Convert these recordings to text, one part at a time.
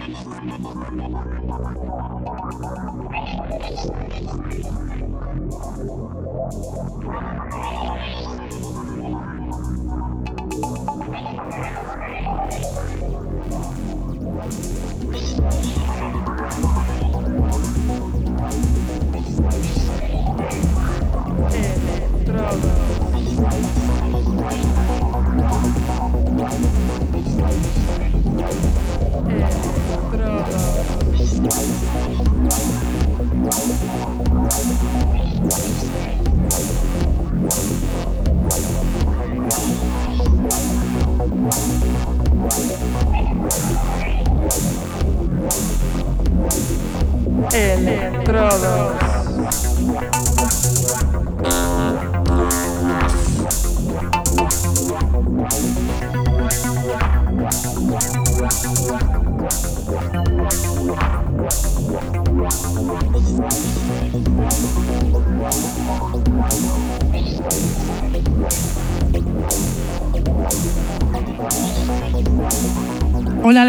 Estrada. Electrodos.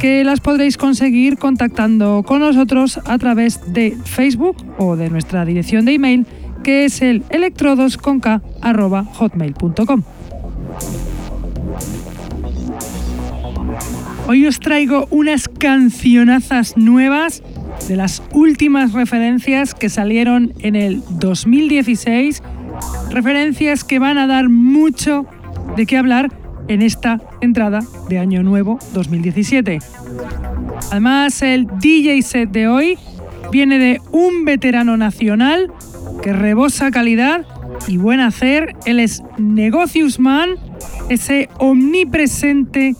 que las podréis conseguir contactando con nosotros a través de Facebook o de nuestra dirección de email que es el electrodosconk.hotmail.com. Hoy os traigo unas cancionazas nuevas de las últimas referencias que salieron en el 2016, referencias que van a dar mucho de qué hablar en esta entrada de Año Nuevo 2017. Además, el DJ set de hoy viene de un veterano nacional que rebosa calidad y buen hacer. Él es Negocius Man, ese omnipresente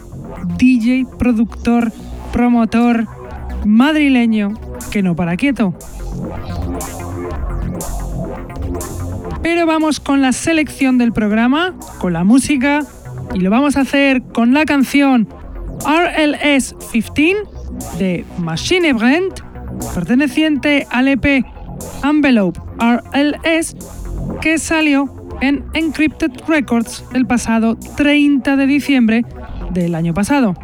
DJ, productor, promotor madrileño que no para quieto. Pero vamos con la selección del programa, con la música y lo vamos a hacer con la canción RLS 15 de Machine Brand, perteneciente al EP Envelope RLS, que salió en Encrypted Records el pasado 30 de diciembre del año pasado.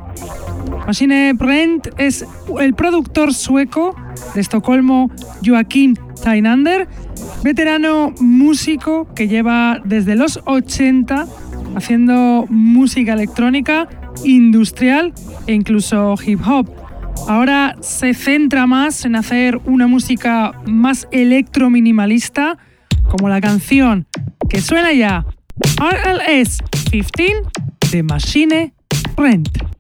Machine Brand es el productor sueco de Estocolmo Joaquín Tainander, veterano músico que lleva desde los 80 haciendo música electrónica, industrial e incluso hip hop. Ahora se centra más en hacer una música más electro-minimalista, como la canción que suena ya, RLS 15 de Machine Rent.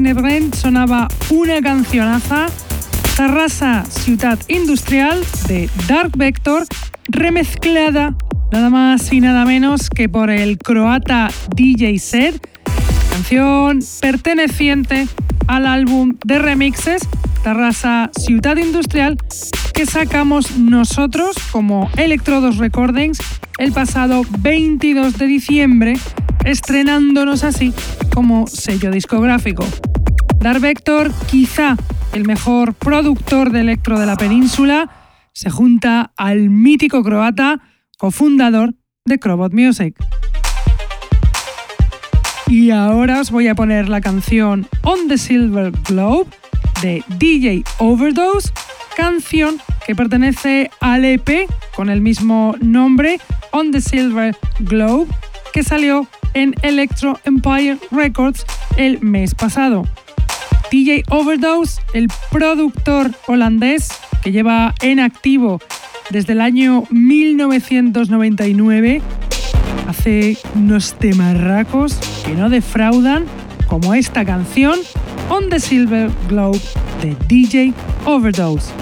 Brent sonaba una cancionaza, Tarrasa Ciudad Industrial de Dark Vector, remezclada nada más y nada menos que por el croata DJ Set, canción perteneciente al álbum de remixes Tarrasa Ciudad Industrial que sacamos nosotros como Electrodos Recordings el pasado 22 de diciembre, estrenándonos así como sello discográfico. Dark Vector, quizá el mejor productor de electro de la península, se junta al mítico croata, cofundador de Crobot Music. Y ahora os voy a poner la canción On the Silver Globe de DJ Overdose, canción que pertenece al EP con el mismo nombre, On the Silver Globe, que salió en Electro Empire Records el mes pasado. DJ Overdose, el productor holandés que lleva en activo desde el año 1999, hace unos temarracos que no defraudan, como esta canción On the Silver Globe de DJ Overdose.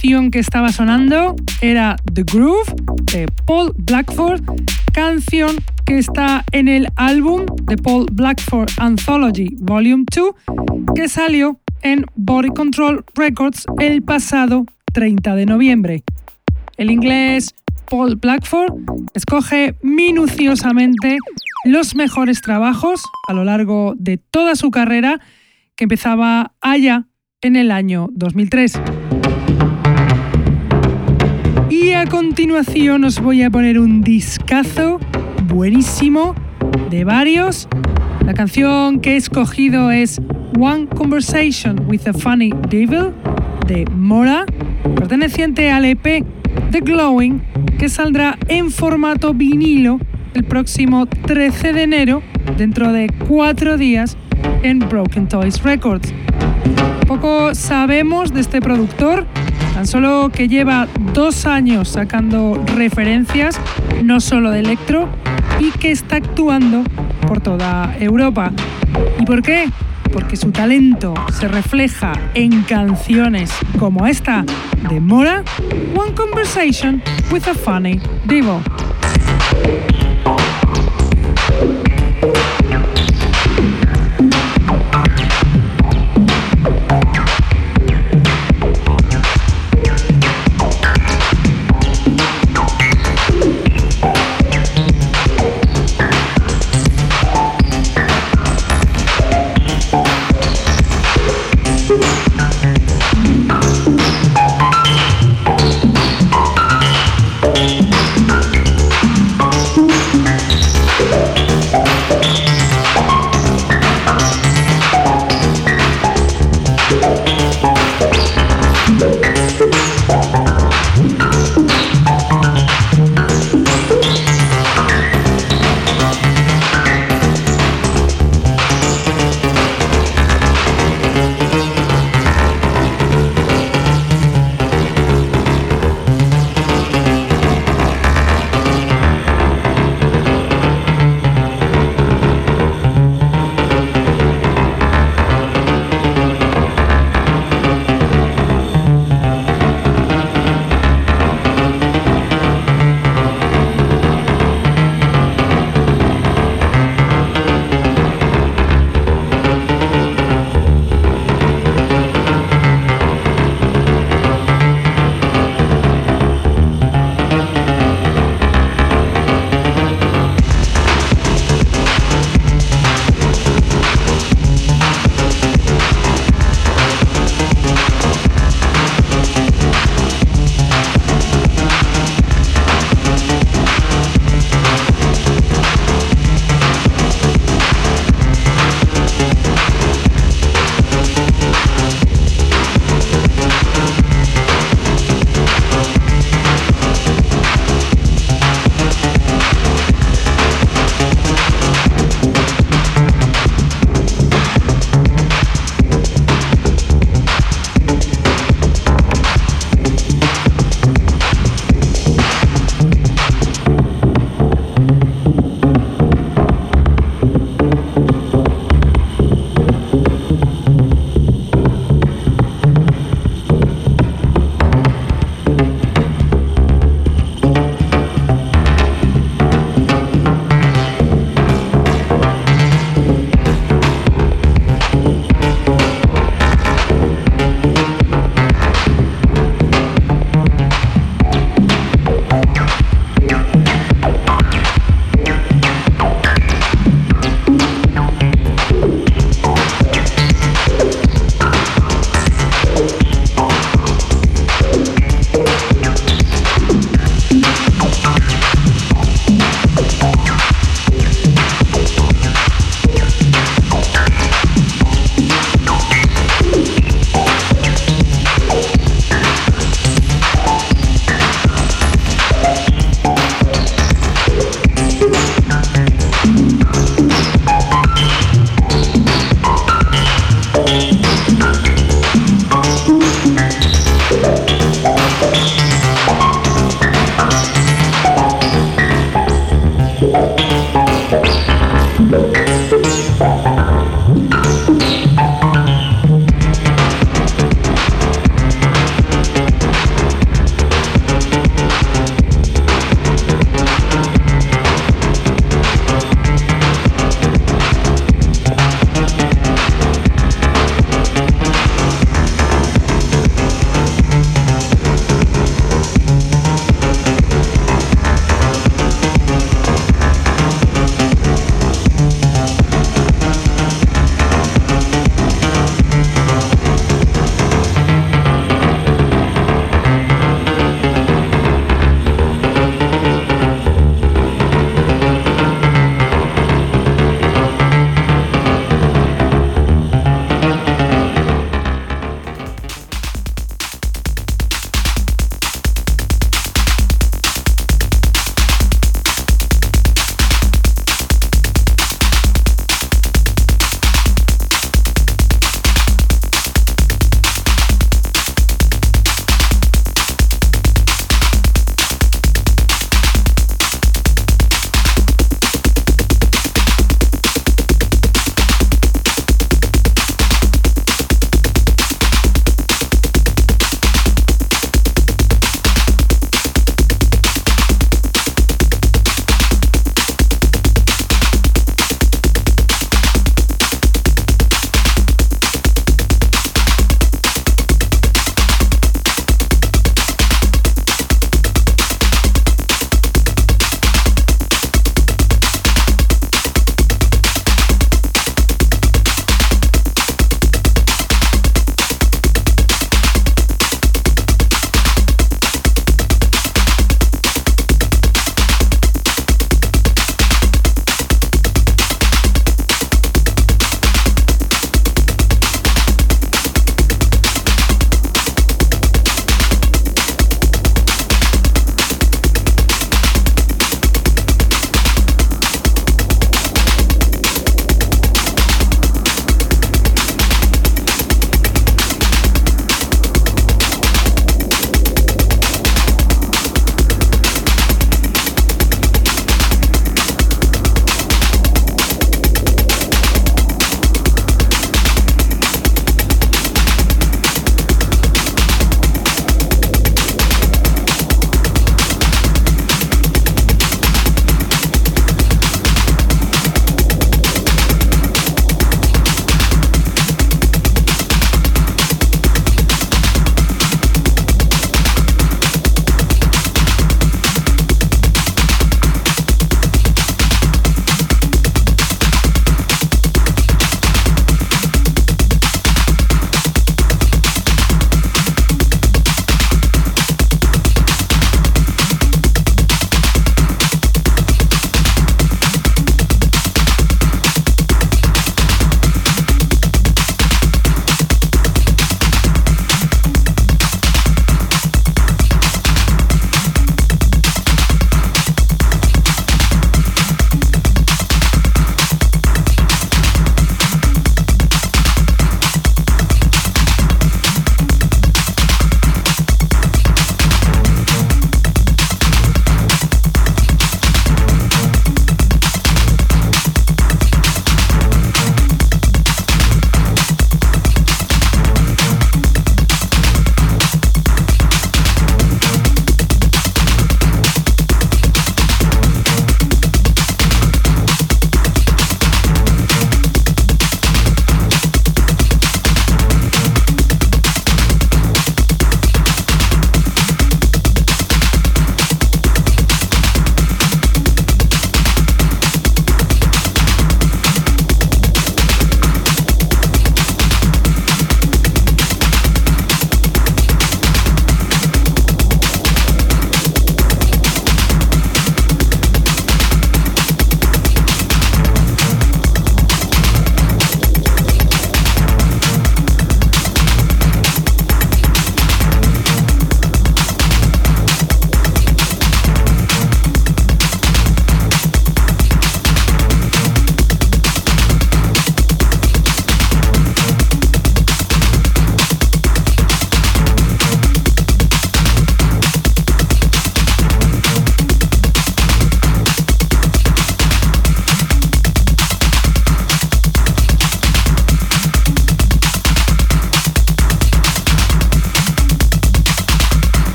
Canción que estaba sonando era The Groove de Paul Blackford, canción que está en el álbum de Paul Blackford Anthology Volume 2, que salió en Body Control Records el pasado 30 de noviembre. El inglés Paul Blackford escoge minuciosamente los mejores trabajos a lo largo de toda su carrera que empezaba allá en el año 2003. A continuación os voy a poner un discazo buenísimo de varios. La canción que he escogido es One Conversation with a Funny Devil de Mora, perteneciente al EP The Glowing, que saldrá en formato vinilo el próximo 13 de enero, dentro de cuatro días, en Broken Toys Records. Poco sabemos de este productor, tan solo que lleva dos años sacando referencias, no solo de electro, y que está actuando por toda Europa. ¿Y por qué? Porque su talento se refleja en canciones como esta de Mora, One Conversation with a Funny Divo.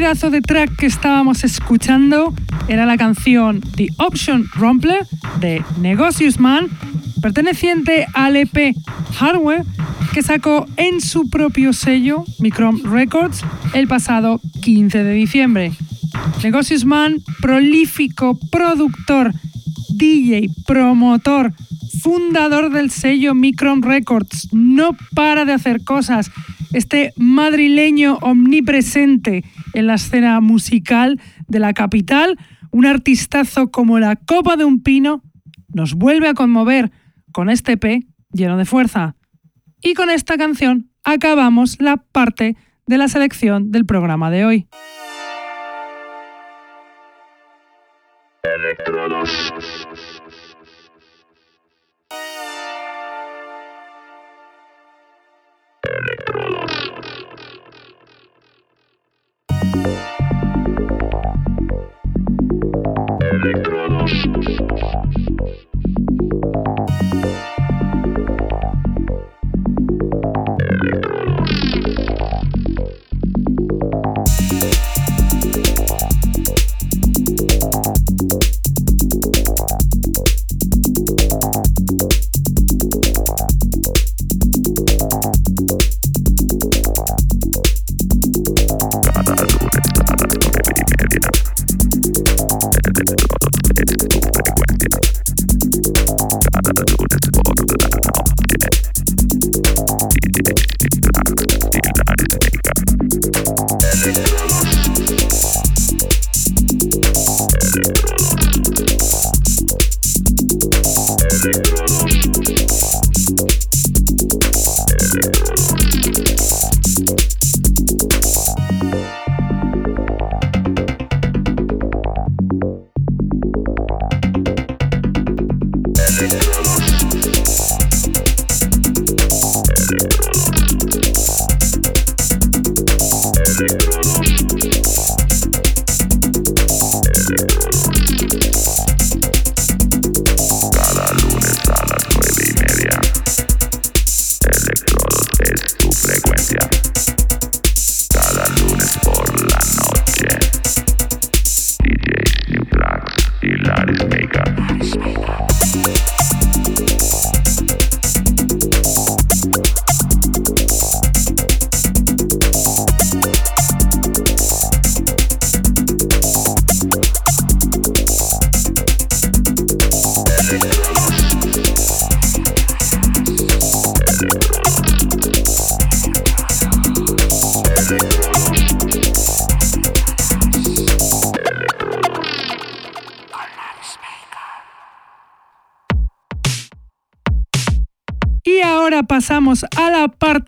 Pedazo de track que estábamos escuchando era la canción The Option Rumpler de Negocius Man, perteneciente al EP Hardware que sacó en su propio sello, Micron Records, el pasado 15 de diciembre. Negocius Man, prolífico productor, DJ, promotor, fundador del sello Micron Records, no para de hacer cosas. Este madrileño omnipresente en la escena musical de la capital, un artistazo como la copa de un pino, nos vuelve a conmover con este P lleno de fuerza. Y con esta canción acabamos la parte de la selección del programa de hoy. Girl,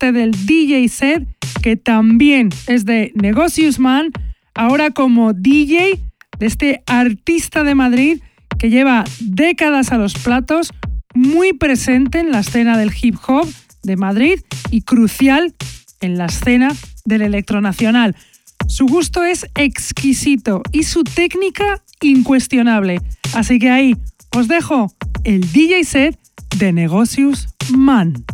del DJ set, que también es de Negocius Man, ahora como DJ de este artista de Madrid que lleva décadas a los platos, muy presente en la escena del hip hop de Madrid y crucial en la escena del electronacional. Su gusto es exquisito y su técnica incuestionable. Así que ahí os dejo el DJ set de Negocius Man.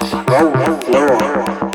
Go, go, go.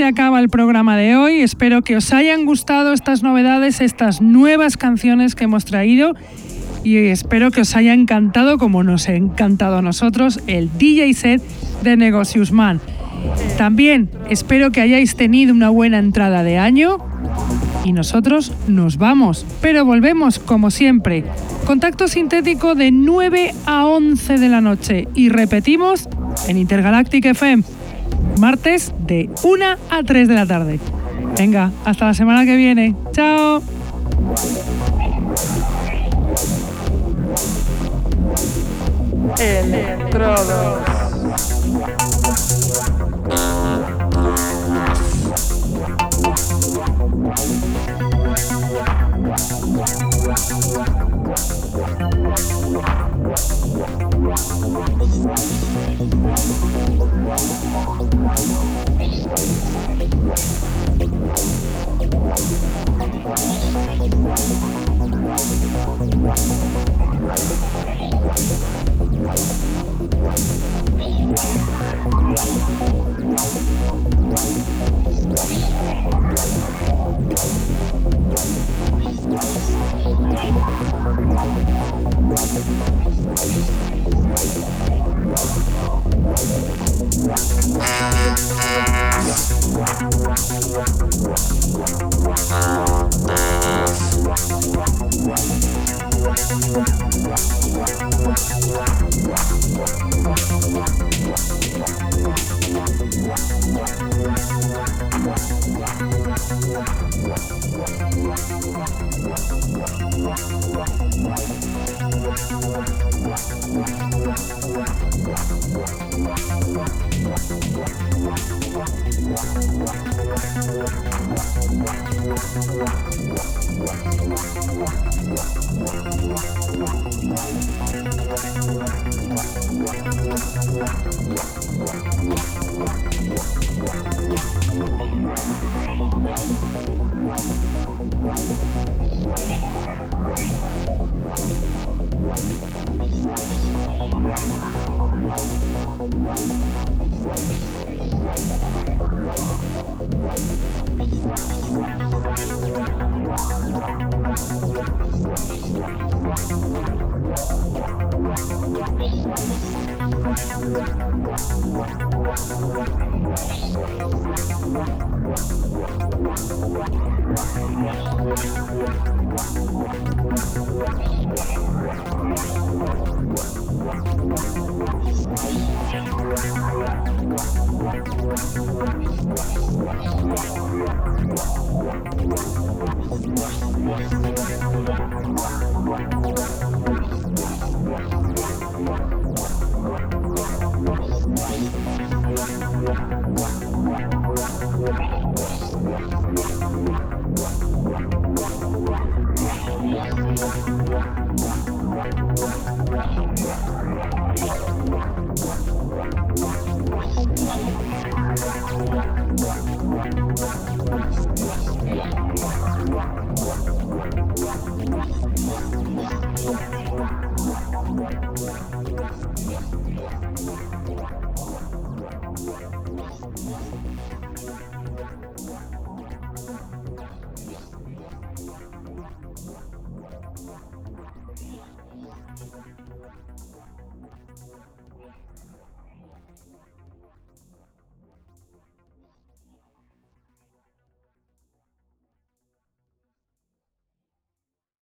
Se acaba el programa de hoy. Espero que os hayan gustado estas novedades, estas nuevas canciones que hemos traído y espero que os haya encantado, como nos ha encantado a nosotros, el DJ set de Negocius Man. También espero que hayáis tenido una buena entrada de año y nosotros nos vamos, pero volvemos como siempre. Contacto sintético de 9 a 11 de la noche y repetimos en Intergalactic FM martes de 1 a 3 de la tarde. Venga, hasta la semana que viene. Chao. Electrodos. Wow.